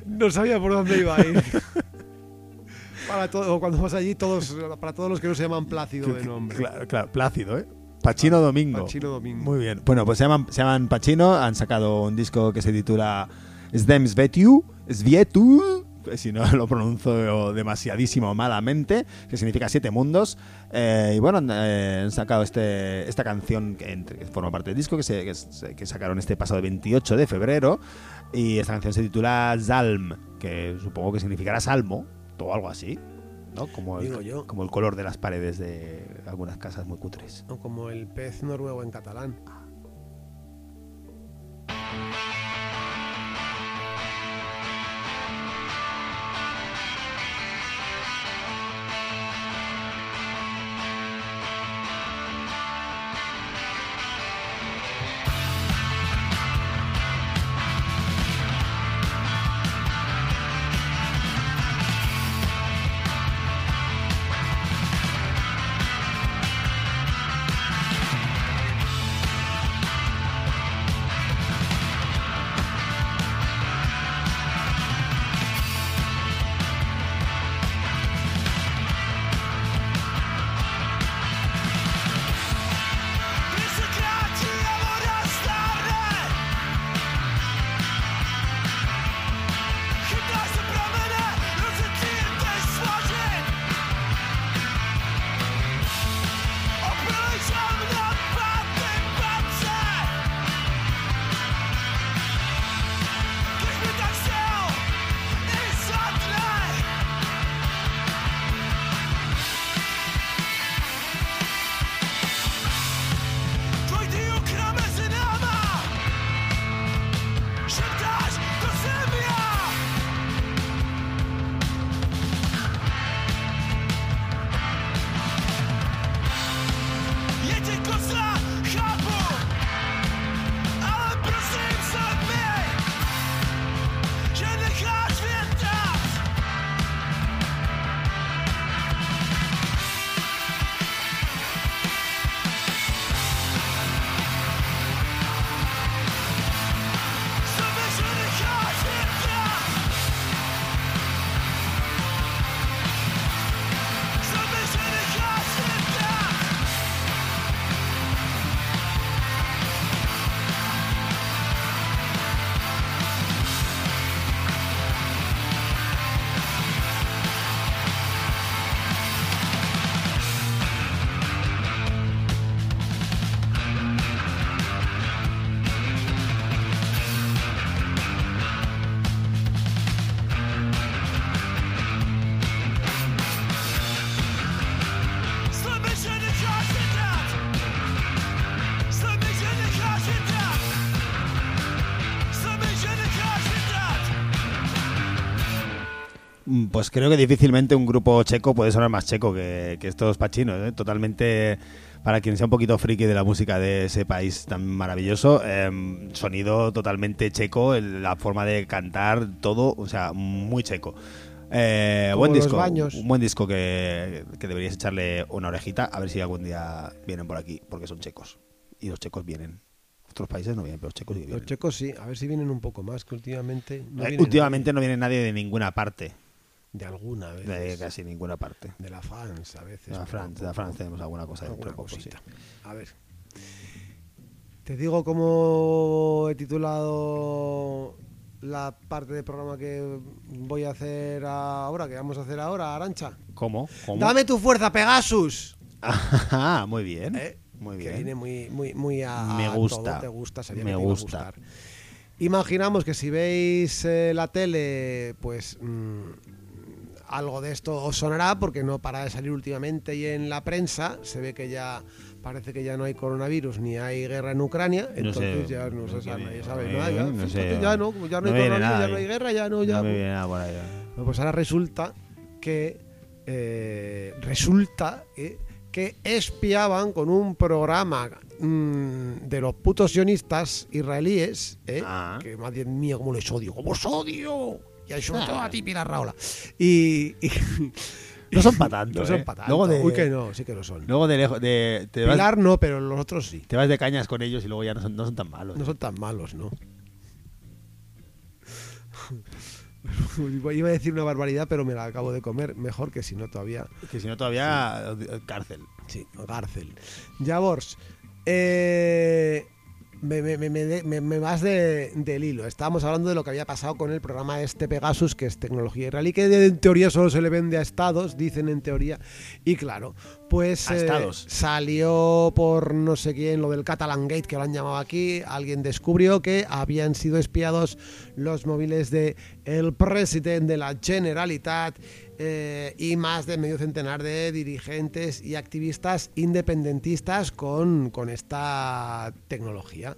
No sabía por dónde iba a ir. [LAUGHS] para todo, cuando vas allí, todos, para todos los que no se llaman Plácido de nombre. Claro, claro, Plácido, ¿eh? Pachino Domingo. Pachino Domingo. Muy bien. Bueno, pues se llaman, se llaman Pachino, han sacado un disco que se titula Sdem Svetu, Svietu, si no [LAUGHS] lo pronuncio demasiadísimo malamente, que significa siete mundos. Eh, y bueno, han, eh, han sacado este, esta canción que, entre- que forma parte del disco, que, se, que, se- que sacaron este pasado 28 de febrero. Y esta canción se titula Zalm, que supongo que significará salmo, o algo así. ¿no? Como Digo el, yo. como el color de las paredes de algunas casas muy cutres. O como el pez noruego en catalán. Pues creo que difícilmente un grupo checo puede sonar más checo que, que estos pachinos. ¿eh? Totalmente, para quien sea un poquito friki de la música de ese país tan maravilloso, eh, sonido totalmente checo, la forma de cantar, todo, o sea, muy checo. Eh, buen disco, baños. un buen disco que, que deberías echarle una orejita a ver si algún día vienen por aquí, porque son checos. Y los checos vienen. Otros países no vienen, pero los checos sí que Los vienen. checos sí, a ver si vienen un poco más, que últimamente no Eh, vienen últimamente no viene nadie de ninguna parte, de alguna vez. de casi ninguna parte. De la France a veces. De la France, de la. France tenemos alguna cosa dentro alguna sí. cosita. A ver. Te digo cómo he titulado la parte del programa que voy a hacer ahora, que vamos a hacer ahora, Arancha. ¿Cómo? ¿Cómo? Dame tu fuerza, Pegasus. Ah, muy bien. ¿Eh? Muy Que bien. viene muy, muy, muy a Me todo, gusta. te gusta, sabía Me que te iba a gusta. gustar. Imaginamos que si veis eh, la tele, pues mm, algo de esto os sonará porque no para de salir últimamente y en la prensa se ve que ya parece que ya no hay coronavirus ni hay guerra en Ucrania, No sé, entonces ya no no se sabe, nadie sabe nada, ya, no sé. ya no, ya hay coronavirus, nada ya no hay guerra, ya no, ya No me pues- viene nada por ahí. bueno, pues ahora resulta que eh, resulta eh, que espiaban con un programa mm, de los putos sionistas israelíes, eh, Ah. que madre mía, cómo les odio, cómo os odio. Y sobre todo a ti, Pilar Raola. Y, y- [LAUGHS] No son para tanto. no son ¿eh? para tanto. Luego de, Uy, que no, sí que lo son. luego de lejos, de, te, vas, Pilar no, pero los otros sí. te vas de cañas con ellos y luego ya no son, no son tan malos. No son tan malos, ¿no? [LAUGHS] Iba a decir una barbaridad, pero me la acabo de comer. Mejor que si no todavía Que si no todavía eh, cárcel. Sí, cárcel. Javors, eh, me, me, me, me- vas de- del hilo. Estábamos hablando de lo que había pasado con el programa este Pegasus, que es tecnología israelí, que en teoría solo se le vende a estados, dicen en teoría. Y claro, pues eh, estados. salió por no sé quién lo del Catalan Gate, que lo han llamado aquí. Alguien descubrió que habían sido espiados los móviles de el presidente de la Generalitat eh, y más de medio centenar de dirigentes y activistas independentistas con, con esta tecnología.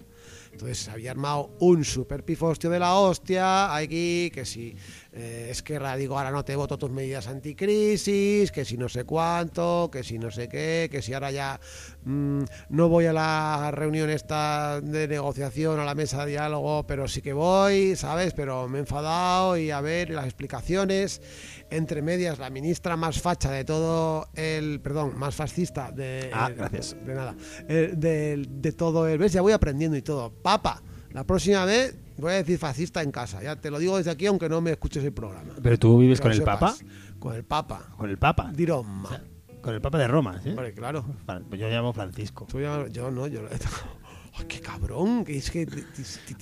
Entonces había armado un super pifostio de la hostia aquí, que si eh, Esquerra digo ahora no te voto tus medidas anticrisis, que si no sé cuánto, que si no sé qué, que si ahora ya mm, no voy a la reunión esta de negociación, a la mesa de diálogo, pero sí que voy, ¿sabes? Pero me he enfadado y a ver las explicaciones. Entre medias, la ministra más facha de todo el, perdón, más fascista de, Ah, gracias. de nada, eh, de, de todo el, ves, ya voy aprendiendo y todo. Papa, la próxima vez voy a decir fascista en casa, ya te lo digo desde aquí aunque no me escuches el programa. ¿Pero tú vives con el Papa? Con el Papa. Con el Papa. Di Roma. Con el Papa de Roma, ¿sí? Hombre, claro. Vale, pues yo llamo Francisco. Tú ya- yo no, yo... [LAUGHS] Ay, qué cabrón, que es que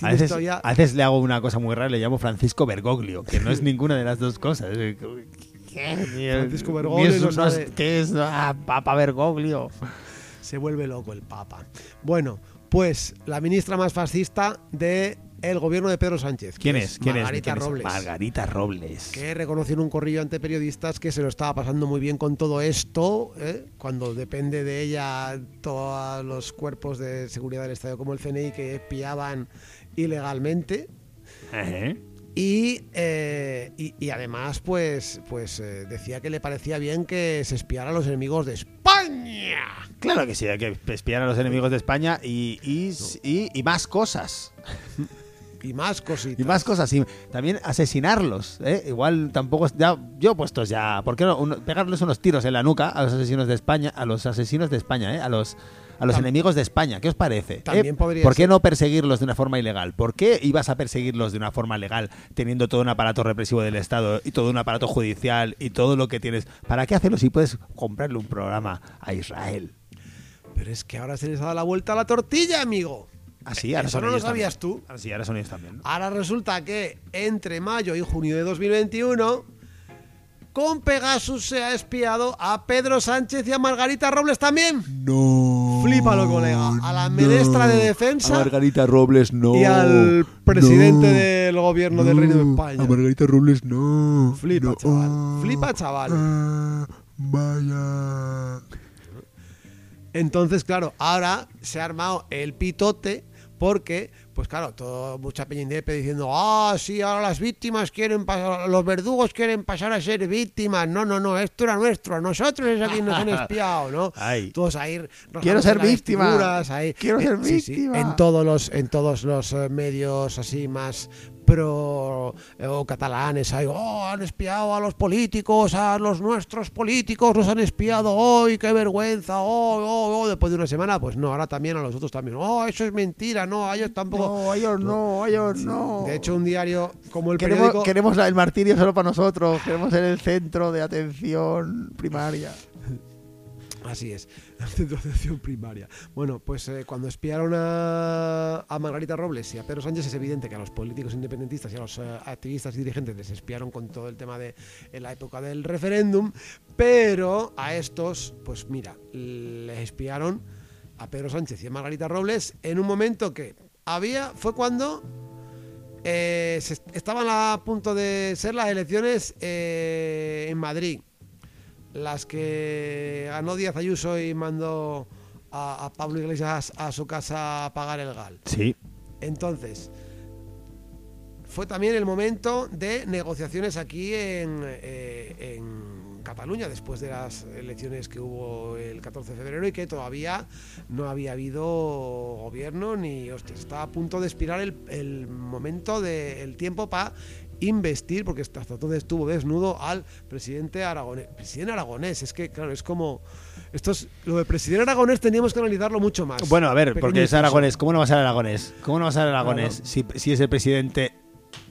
A veces, todavía... a veces le hago una cosa muy rara, le llamo Francisco Bergoglio, que no es [LAUGHS] ninguna de las dos cosas. ¿Qué? Francisco Ni Bergoglio no unos- sabe- ¿Qué es? Ah, Papa Bergoglio. Se vuelve loco el Papa. Bueno, pues la ministra más fascista de el gobierno de Pedro Sánchez. ¿Quién es? ¿Quién Margarita es? ¿Quién es? Robles. Margarita Robles. que reconoció en un corrillo ante periodistas que se lo estaba pasando muy bien con todo esto, ¿eh? cuando depende de ella todos los cuerpos de seguridad del Estado como el CNI que espiaban ilegalmente. Y, eh, y, y además, pues, pues eh, decía que le parecía bien que se espiara a los enemigos de España. Claro que sí, hay que espiar a los enemigos de España y, y, y- y más cosas. Y más cositas. Y más cosas. Y también asesinarlos. ¿eh? Igual tampoco. Ya, yo puestos ya. ¿Por qué no? Uno- pegarles unos tiros en la nuca a los asesinos de España. A los asesinos de España, ¿eh? A los. A los enemigos de España, ¿qué os parece? ¿Eh? También podría ¿Por qué ser. no perseguirlos de una forma ilegal? ¿Por qué ibas a perseguirlos de una forma legal teniendo todo un aparato represivo del Estado y todo un aparato judicial y todo lo que tienes? ¿Para qué hacerlo si puedes comprarle un programa a Israel? Pero es que ahora se les ha dado la vuelta a la tortilla, amigo. Así, ahora Eso son no lo ellos también. sabías tú. Así, ahora son ellos también. ¿no? Ahora resulta que entre mayo y junio de 2021, con Pegasus se ha espiado a Pedro Sánchez y a Margarita Robles también. No. Flípalo, colega. A la ministra de A Defensa Margarita Robles, no. y al presidente No. del gobierno del Reino de No. España. A Margarita Robles, no. Flipa, No. chaval. Flipa, chaval. Ah, vaya. Entonces, claro, ahora se ha armado el pitote porque pues claro, todo, mucha peña diciendo, ah, sí, ahora las víctimas quieren pasar, los verdugos quieren pasar a ser víctimas. No, no, no, esto era nuestro, a nosotros es a quien nos han [LAUGHS] espiado, ¿no? Ay. Todos ahí. Quiero ser víctima. ahí. Quiero ser sí, sí, víctima. en todos los, en todos los eh, medios así más pro eh, o catalanes hay, oh, han espiado a los políticos, a los nuestros políticos, los han espiado hoy, qué vergüenza, oh, oh, oh, después de una semana, pues no, ahora también a los otros también, oh, eso es mentira, no, a ellos tampoco. No, ellos no, ellos no. De hecho, un diario como el queremos, periódico... queremos el martirio solo para nosotros. Queremos ser el centro de atención primaria. Así es, [LAUGHS] centro de atención primaria. Bueno, pues eh, cuando espiaron a, a Margarita Robles y a Pedro Sánchez es evidente que a los políticos independentistas y a los eh, activistas y dirigentes les espiaron con todo el tema de en la época del referéndum, pero a estos, pues mira, les espiaron a Pedro Sánchez y a Margarita Robles en un momento que había, fue cuando eh, estaban a punto de ser las elecciones en Madrid las que ganó Díaz Ayuso y mandó a, a Pablo Iglesias a su casa a pagar el gal. Sí. Entonces, fue también el momento de negociaciones aquí en, eh, en Cataluña, después de las elecciones que hubo el 14 de febrero y que todavía no había habido gobierno ni, hostias, estaba a punto de expirar el, el momento del tiempo para investir, porque hasta entonces estuvo desnudo al presidente aragonés. Presidente aragonés, es que, claro, es como... Esto es, lo de presidente aragonés teníamos que analizarlo mucho más. Bueno, a ver, porque es aragonés. ¿Cómo no va a ser aragonés? ¿Cómo no va a ser aragonés Claro. si, si es el presidente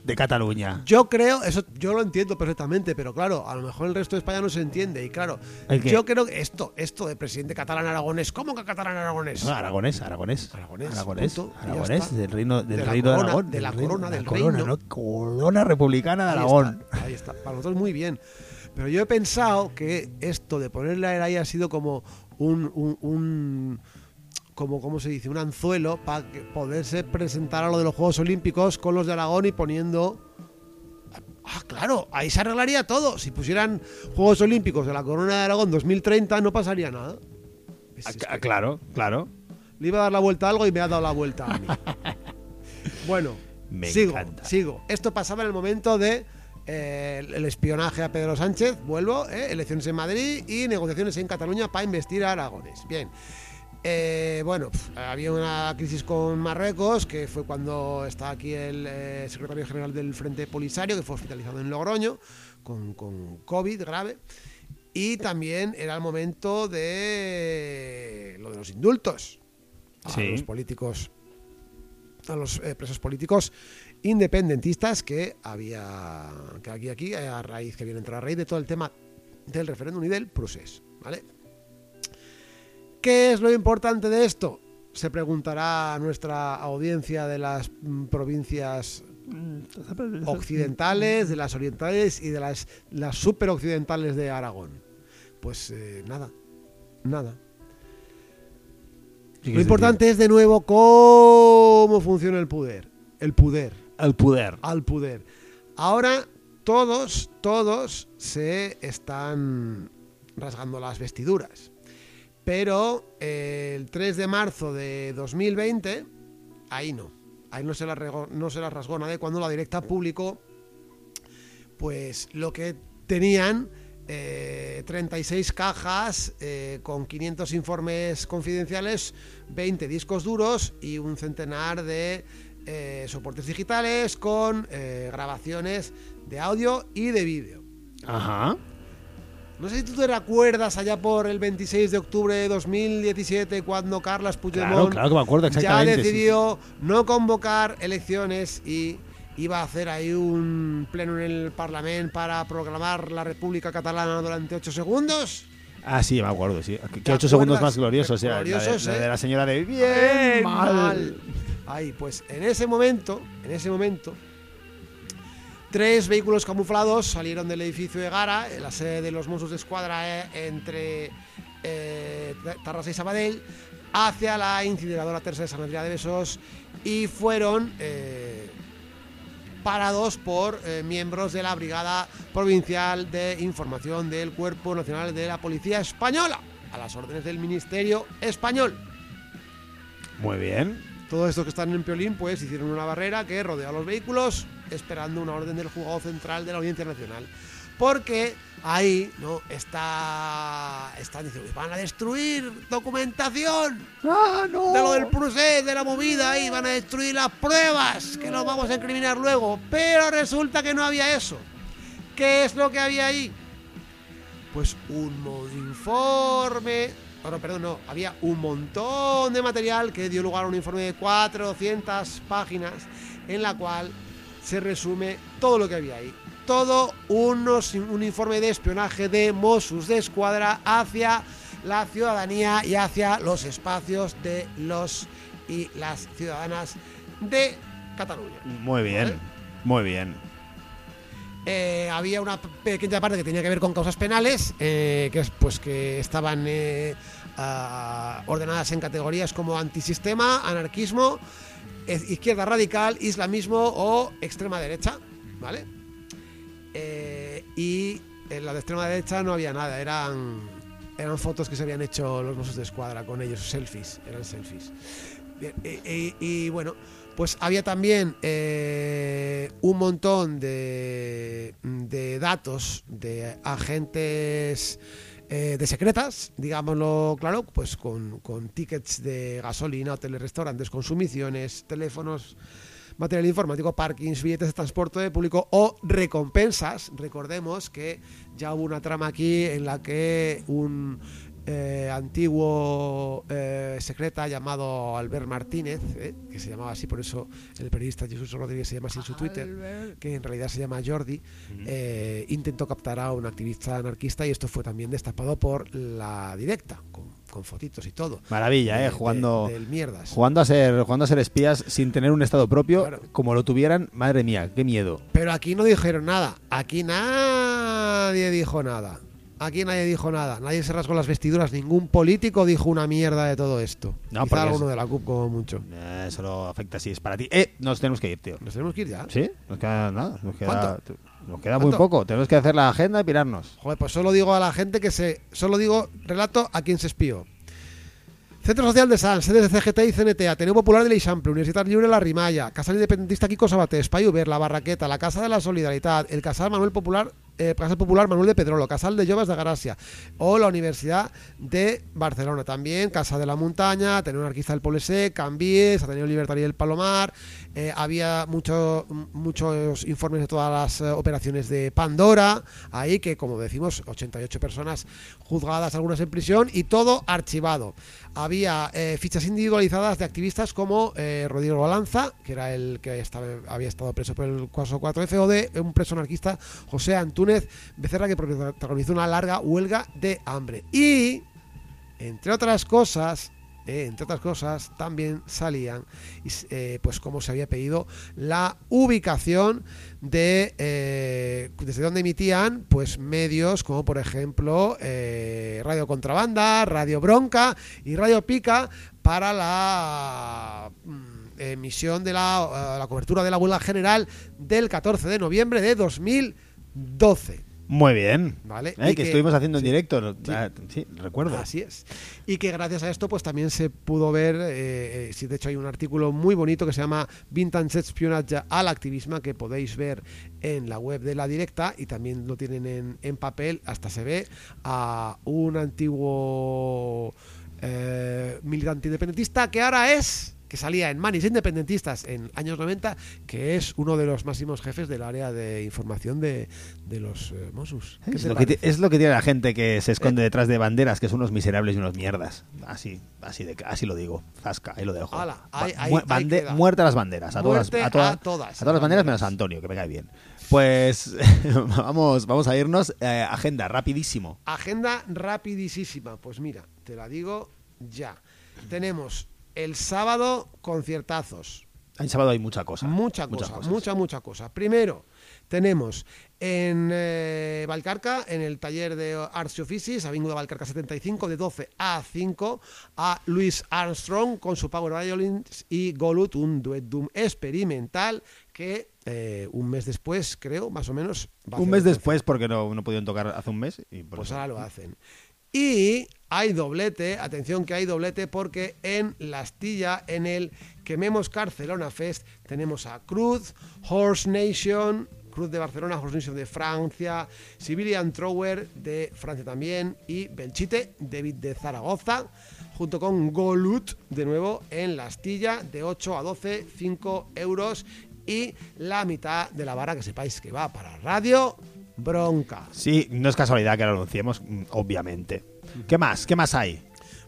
de Cataluña? Yo creo, eso yo lo entiendo perfectamente, pero claro, a lo mejor el resto de España no se entiende. Y claro, yo creo que esto, esto de presidente catalán aragonés, ¿cómo que catalán aragonés? No, aragonés, aragonés. Aragonés, Aragonés. punto, aragonés, del reino, del De la reino de corona, Aragón. de la corona, del corona, reino. ¿no? Corona republicana de Ahí Aragón. está, ahí está. Para nosotros muy bien. Pero yo he pensado que esto de ponerle a ahí ha sido como un, un, un- como cómo se dice, un anzuelo para poderse presentar a lo de los Juegos Olímpicos con los de Aragón y poniendo Ah, claro, ahí se arreglaría todo. Si pusieran Juegos Olímpicos de la Corona de Aragón 2030 no pasaría nada. Ah, Claro, claro. le iba a dar la vuelta a algo y me ha dado la vuelta a mí. [LAUGHS] bueno, Me sigo, encanta. sigo. Esto pasaba en el momento de eh, el- el espionaje a Pedro Sánchez, vuelvo, eh, elecciones en Madrid y negociaciones en Cataluña para investir a Aragones. Bien. Eh, bueno, pf, había una crisis con Marruecos, que fue cuando está aquí el eh, secretario general del Frente Polisario, que fue hospitalizado en Logroño con, con COVID grave. Y también era el momento de lo de los indultos a Sí. los políticos, a los eh, presos políticos independentistas que había que aquí aquí a raíz que viene a entrar a raíz de todo el tema del referéndum y del procés, ¿vale? ¿Qué es lo importante de esto? Se preguntará a nuestra audiencia de las mm, provincias occidentales, de las orientales y de las, las superoccidentales de Aragón. Pues eh, nada, nada. Lo importante es de nuevo cómo funciona el poder. El poder, El poder. al poder. Ahora todos, todos se están rasgando las vestiduras. Pero eh, el 3 de marzo de 2020, ahí no. Ahí no se la, regó- no se la rasgó nadie cuando la directa publicó pues lo que tenían eh, 36 cajas eh, con 500 informes confidenciales, 20 discos duros y un centenar de eh, soportes digitales con grabaciones de audio y de vídeo. Ajá. No sé si tú te recuerdas allá por el 26 de octubre de 2017 cuando Carlas Puigdemont claro que me acuerdo ya sí, decidió no convocar elecciones y iba a hacer ahí un pleno en el Parlamento para proclamar la República Catalana durante 8 segundos. Ah, sí, me acuerdo, sí. Que ¿Te ocho segundos más gloriosos, o sea, la de- Gloriosos, la de, ¿eh? la señora de bien mal. Ahí, pues en ese momento, en ese momento, tres vehículos camuflados salieron del edificio de Gara, en la sede de los Mossos de Escuadra eh, entre eh, Tarrasa y Sabadell, hacia la incineradora tercera de San Andrea de Besos y fueron eh, parados por eh, miembros de la Brigada Provincial de Información del Cuerpo Nacional de la Policía Española, a las órdenes del Ministerio Español. Muy bien. Todos estos que están en Piolín, pues hicieron una barrera que rodea a los vehículos, esperando una orden del juzgado central de la Audiencia Nacional. Porque ahí, ¿no? Está. Están diciendo, van a destruir documentación ¡Ah, no! de lo del procés, de la movida ahí, van a destruir las pruebas, que nos vamos a incriminar luego. Pero resulta que no había eso. ¿Qué es lo que había ahí? Pues un mo- informe. Bueno, perdón, no, había un montón de material que dio lugar a un informe de 400 páginas en la cual se resume todo lo que había ahí. Todo unos, un informe de espionaje de Mossos de Escuadra hacia la ciudadanía y hacia los espacios de los y las ciudadanas de Cataluña. Muy bien, ¿Vale? muy bien. Eh, había una pequeña parte que tenía que ver con causas penales, eh, que es pues que estaban eh, ah, ordenadas en categorías como antisistema, anarquismo, izquierda radical, islamismo o extrema derecha, ¿vale? Eh, y en la de extrema derecha no había nada, eran eran fotos que se habían hecho los Mossos de Escuadra con ellos, selfies, eran selfies. Bien, y, bueno, pues había también eh, un montón de, de datos de agentes eh, de secretas, digámoslo claro, pues con, con tickets de gasolina, hoteles, restaurantes, consumiciones, teléfonos, material informático, parkings, billetes de transporte público o recompensas. Recordemos que ya hubo una trama aquí en la que un eh, antiguo eh, secreta llamado Albert Martínez, eh, que se llamaba así, por eso el periodista Jesús Rodríguez se llama así en su Twitter, que en realidad se llama Jordi, eh, intentó captar a un activista anarquista y esto fue también destapado por la directa, con, con fotitos y todo. Maravilla, De- ¿eh? de- Jugando, del mierdas. jugando, a ser, jugando a ser espías sin tener un estado propio, Claro. como lo tuvieran, madre mía, qué miedo. Pero aquí no dijeron nada. Aquí nadie dijo nada. Aquí nadie dijo nada. Nadie se rasgó las vestiduras. Ningún político dijo una mierda de todo esto. No, Quizá alguno es- de la CUP como mucho. Eh, solo afecta si es para ti. Eh, nos tenemos que ir, tío. Nos tenemos que ir ya. ¿Sí? Nos queda nada. Nos queda, ¿Cuánto? Nos queda muy poco. Tenemos que hacer la agenda y pirarnos. Joder, pues solo digo a la gente que se. Solo digo relato a quien se espió. Centro Social de Sans, sedes de CGT y CNT, Ateneo Popular de l'Eixample, Universitat Lliure La Rimalla, Casal Independentista Kiko Sabater, Espai Uber, La Barraqueta, la Casa de la Solidaridad, el Casal Manuel Popular, eh, Casal Popular Manuel de Pedrolo, Casal de Llobas de Gracia o la Universidad de Barcelona. También Casa de la Montaña, Ateneo Anarquista del Polesé, Cambies, Ateneo Libertario del Palomar. Eh, había mucho- muchos informes de todas las eh, operaciones de Pandora, ahí que como decimos, 88 personas juzgadas, algunas en prisión y todo archivado. Había eh, fichas individualizadas de activistas como Rodrigo Balanza, que era el que estaba- había estado preso por el caso 4F, o de un preso anarquista, José Antúnez Becerra, que protagonizó una larga huelga de hambre. Y, entre otras cosas, eh, entre otras cosas, también salían, eh, pues como se había pedido, la ubicación de eh, desde donde emitían pues medios como por ejemplo Radio Contrabanda, Radio Bronca y Radio Pica para la mm, emisión de la, la cobertura de la huelga general del 14 de noviembre de 2012. Muy bien. Vale, Eh, que, que- estuvimos haciendo en directo. Ah, sí, recuerdo. Así es. Y que gracias a esto, pues también se pudo ver, eh, eh, sí, de hecho hay un artículo muy bonito que se llama Vintage Espionage al activismo que podéis ver en la web de la directa y también lo tienen en, en papel, hasta se ve a un antiguo eh, militante independentista que ahora es que salía en Manis Independentistas en años 90, que es uno de los máximos jefes del área de información de, de los eh, Mossos. ¿Qué Es lo, que, ti- parece? es lo que tiene la gente que se Eh. esconde detrás de banderas, que son unos miserables y unos mierdas. Así, así, de, así lo digo. Zasca, ahí lo dejo. Hala, Ba- ahí- ahí- mu- ahí bande- queda. muerte a las banderas. A todas, a todas, a todas a todas las banderas menos a. Antonio, que me cae bien. Pues [LAUGHS] vamos, vamos a irnos. Eh, agenda, rapidísimo. Agenda rapidísima. Pues mira, te la digo ya. Tenemos el sábado conciertazos. En sábado hay mucha cosa. Mucha muchas cosa, cosas. mucha, mucha cosa. Primero, tenemos en eh, Valcarca, en el taller de Arts y Oficis, Avinguda Valcarca 75, de 12 a 5, a Luis Armstrong con su Power Violins y Golut, un duet doom experimental que eh, un mes después, creo, más o menos. va a Un mes el después, porque no, no pudieron tocar hace un mes. Y por pues eso- ahora lo hacen. Y hay doblete, atención que hay doblete porque en la astilla, en el Quememos Barcelona Fest, tenemos a Cruz, Horse Nation, Cruz de Barcelona, Horse Nation de Francia, Civilian Thrower de Francia también y Belchite, David de Zaragoza, junto con Golut, de nuevo en la astilla, de 8 a 12, 5 euros y la mitad de la vara que sepáis que va para Radio Bronca. Sí, no es casualidad que lo anunciemos, mm, obviamente. ¿Qué más? ¿Qué más hay?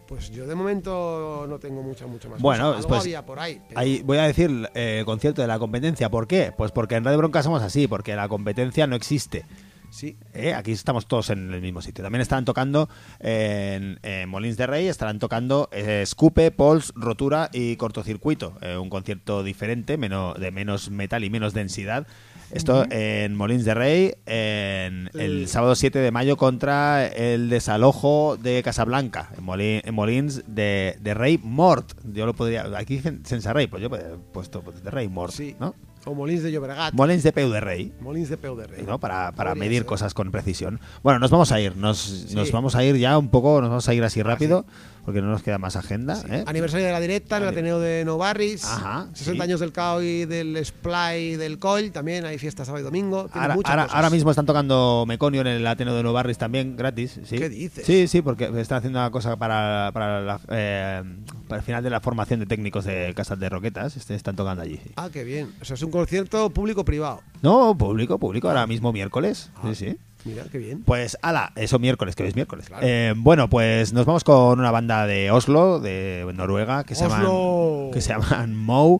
Pues yo de momento no tengo mucha, mucha más. Bueno, cosa. Algo después- había por ahí. pero- Ahí voy a decir eh, concierto de la competencia. ¿Por qué? Pues porque en Radio Bronca somos así, porque la competencia no existe. Sí, ¿eh? Aquí estamos todos en el mismo sitio. También estarán tocando en, en Molins de Rey, estarán tocando eh, Scupe, Pols, Rotura y Cortocircuito. Eh, un concierto diferente, menos, de menos metal y menos densidad. Esto en Molins de Rey, en el sábado 7 de mayo contra el desalojo de Casablanca, en, Moli- en Molins de, de Rey Mort. Yo lo podría. Aquí dicen Sense Rey, pues yo he puesto pues, de Rey Mort. sí. ¿no? O Molins de Llobregat. Molins de Peu de Rey. Molins de Peu de Rey. ¿no? Para, para Podría medir ser. cosas con precisión. Bueno, nos vamos a ir, nos, Sí. nos vamos a ir ya un poco, nos vamos a ir así rápido, porque no nos queda más agenda. ¿eh? Aniversario de la directa en el Ateneo de Novarris. Ajá, 60 sí. años del CAO y del Splay del COL. También hay fiestas sábado y domingo. Ahora, ahora- mismo están tocando Meconio en el Ateneo de Novarris también, gratis. ¿sí? ¿Qué dices? Sí, sí, porque están haciendo una cosa para, para, la- eh, para el final de la formación de técnicos de Casas de Roquetas. este, están tocando allí. sí. Ah, qué bien. O sea, es un concierto público-privado. No, público, público, ahora mismo miércoles. Ah. Sí, sí. Mira, qué bien. Pues, ala, eso miércoles, que hoy es miércoles. Claro. Eh, bueno, pues nos vamos con una banda de Oslo, de Noruega, que se llaman, que se llaman Moe.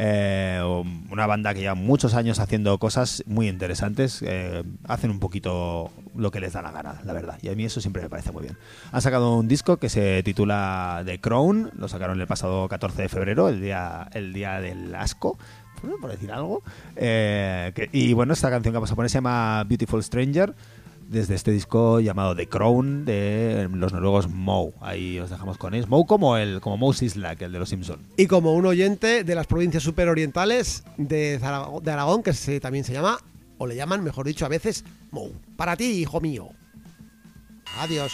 eh, una banda que lleva muchos años haciendo cosas muy interesantes. eh, hacen un poquito lo que les da la gana, la verdad. Y a mí eso siempre me parece muy bien. Han sacado un disco que se titula The Crown. Lo sacaron el pasado 14 de febrero, el día, el día del asco por decir algo. Eh, y bueno, esta canción que vamos a poner se llama Beautiful Stranger, desde este disco llamado The Crown de los noruegos Moe. Ahí os dejamos con ellos. Moe como el como Moe Sislak, el de los Simpson. Y como un oyente de las provincias superorientales de, de Aragón, que se- también se llama, o le llaman, mejor dicho, a veces, Mou. Para ti, hijo mío. Adiós.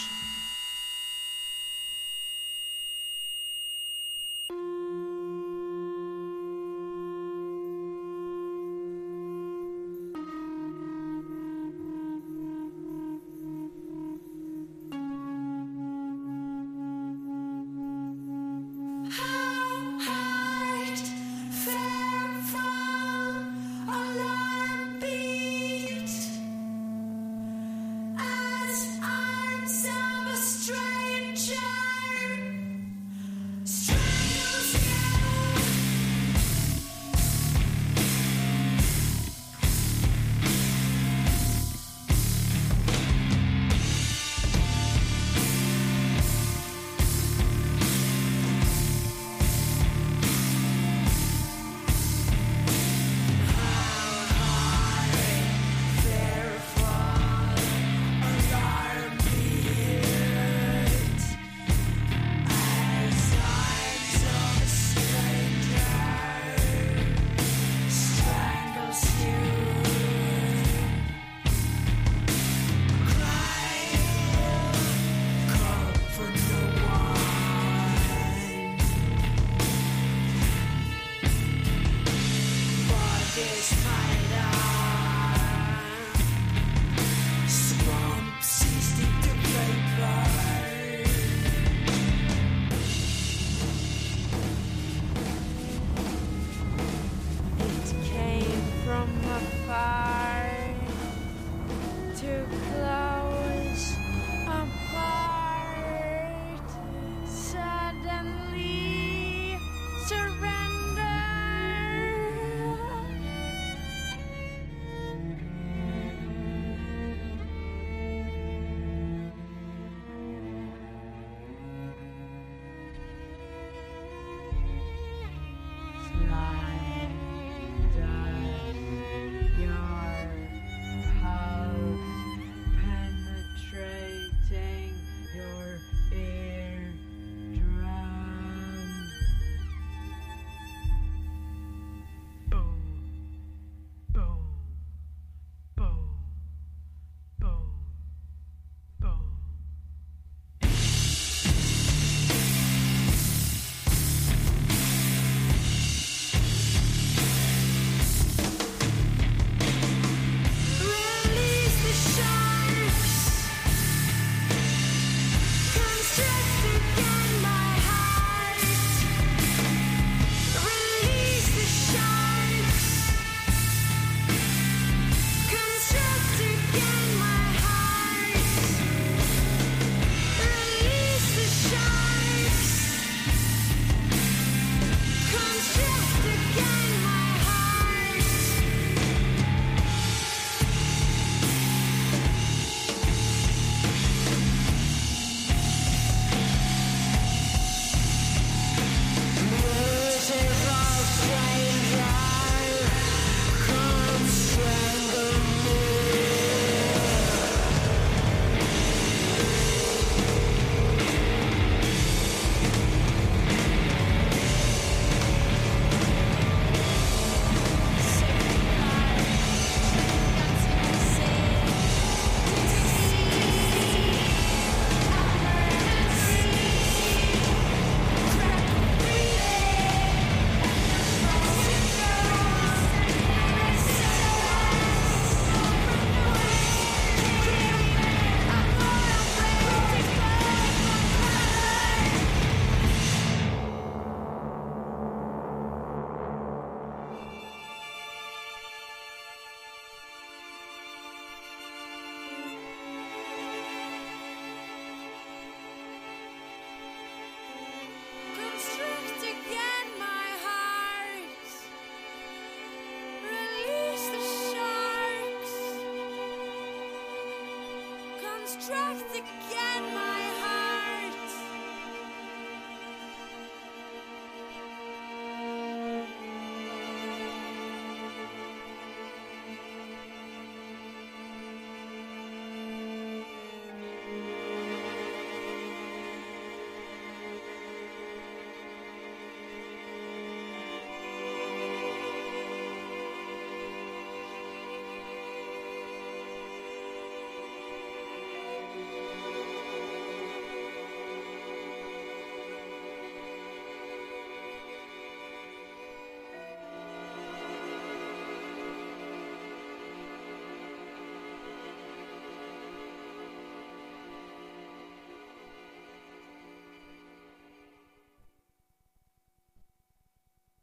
attracts again